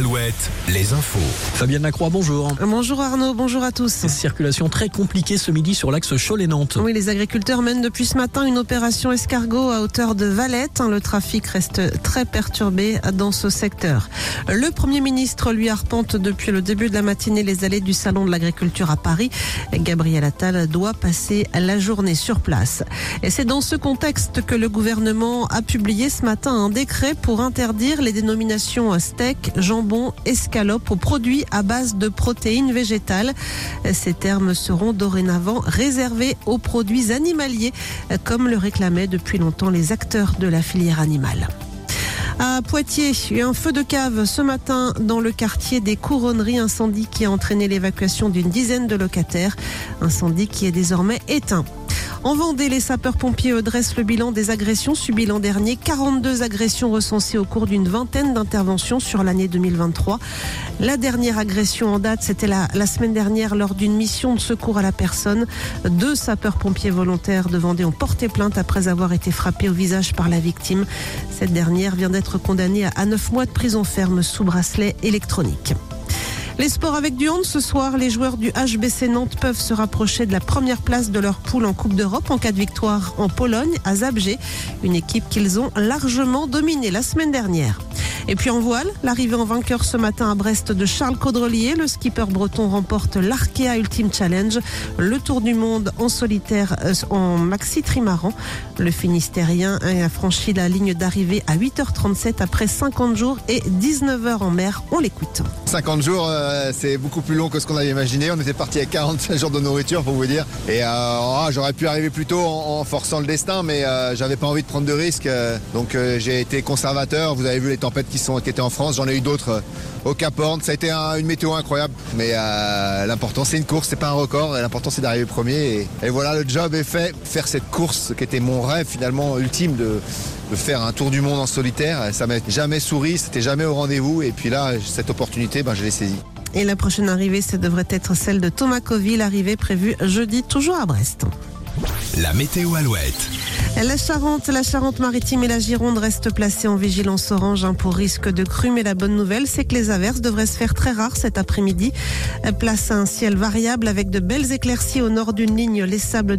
Alouette, les infos. Fabienne Lacroix, bonjour. Bonjour Arnaud, bonjour à tous. Circulation très compliquée ce midi sur l'axe Cholet-Nantes. Oui, les agriculteurs mènent depuis ce matin une opération escargot à hauteur de Valette. Le trafic reste très perturbé dans ce secteur. Le Premier ministre lui arpente depuis le début de la matinée les allées du Salon de l'agriculture à Paris. Gabriel Attal doit passer la journée sur place. Et c'est dans ce contexte que le gouvernement a publié ce matin un décret pour interdire les dénominations steak, jambon, escalope aux produits à base de protéines végétales. Ces termes seront dorénavant réservés aux produits animaliers, comme le réclamaient depuis longtemps les acteurs de la filière animale. À Poitiers, il y a un feu de cave ce matin dans le quartier des Couronneries, incendie qui a entraîné l'évacuation d'une dizaine de locataires, incendie qui est désormais éteint. En Vendée, les sapeurs-pompiers dressent le bilan des agressions subies l'an dernier. 42 agressions recensées au cours d'une vingtaine d'interventions sur l'année 2023. La dernière agression en date, c'était la, semaine dernière lors d'une mission de secours à la personne. Deux sapeurs-pompiers volontaires de Vendée ont porté plainte après avoir été frappés au visage par la victime. Cette dernière vient d'être condamnée à 9 mois de prison ferme sous bracelet électronique. Les sports avec du hand ce soir, les joueurs du HBC Nantes peuvent se rapprocher de la première place de leur poule en Coupe d'Europe en cas de victoire en Pologne à Zabrze, une équipe qu'ils ont largement dominée la semaine dernière. Et puis en voile, l'arrivée en vainqueur ce matin à Brest de Charles Caudrelier, le skipper breton remporte l'Arkea Ultimate Challenge, le tour du monde en solitaire en maxi trimaran. Le Finistérien a franchi la ligne d'arrivée à 8h37 après 50 jours et 19 heures en mer. On l'écoute. 50 jours, euh, c'est beaucoup plus long que ce qu'on avait imaginé. On était parti à 45 jours de nourriture pour vous dire. Et euh, oh, j'aurais pu arriver plus tôt en, en forçant le destin, mais euh, j'avais pas envie de prendre de risques. donc j'ai été conservateur. Vous avez vu les tempêtes qui, sont, qui étaient en France. J'en ai eu d'autres au Cap Horn. Ça a été un, une météo incroyable. Mais l'important, c'est une course, c'est pas un record. L'important, c'est d'arriver premier. Et, et voilà, le job est fait. Faire cette course qui était mon rêve finalement ultime de de faire un tour du monde en solitaire. Ça m'a jamais souri, c'était jamais au rendez-vous. Et puis là, cette opportunité, ben, je l'ai saisie. Et la prochaine arrivée, ça devrait être celle de Thomas Coville, l'arrivée prévue jeudi, toujours à Brest. La météo Alouette. La Charente, la Charente-Maritime et la Gironde restent placées en vigilance orange hein, pour risque de crue. Mais la bonne nouvelle, c'est que les averses devraient se faire très rares cet après-midi. Place à un ciel variable avec de belles éclaircies au nord d'une ligne, les sables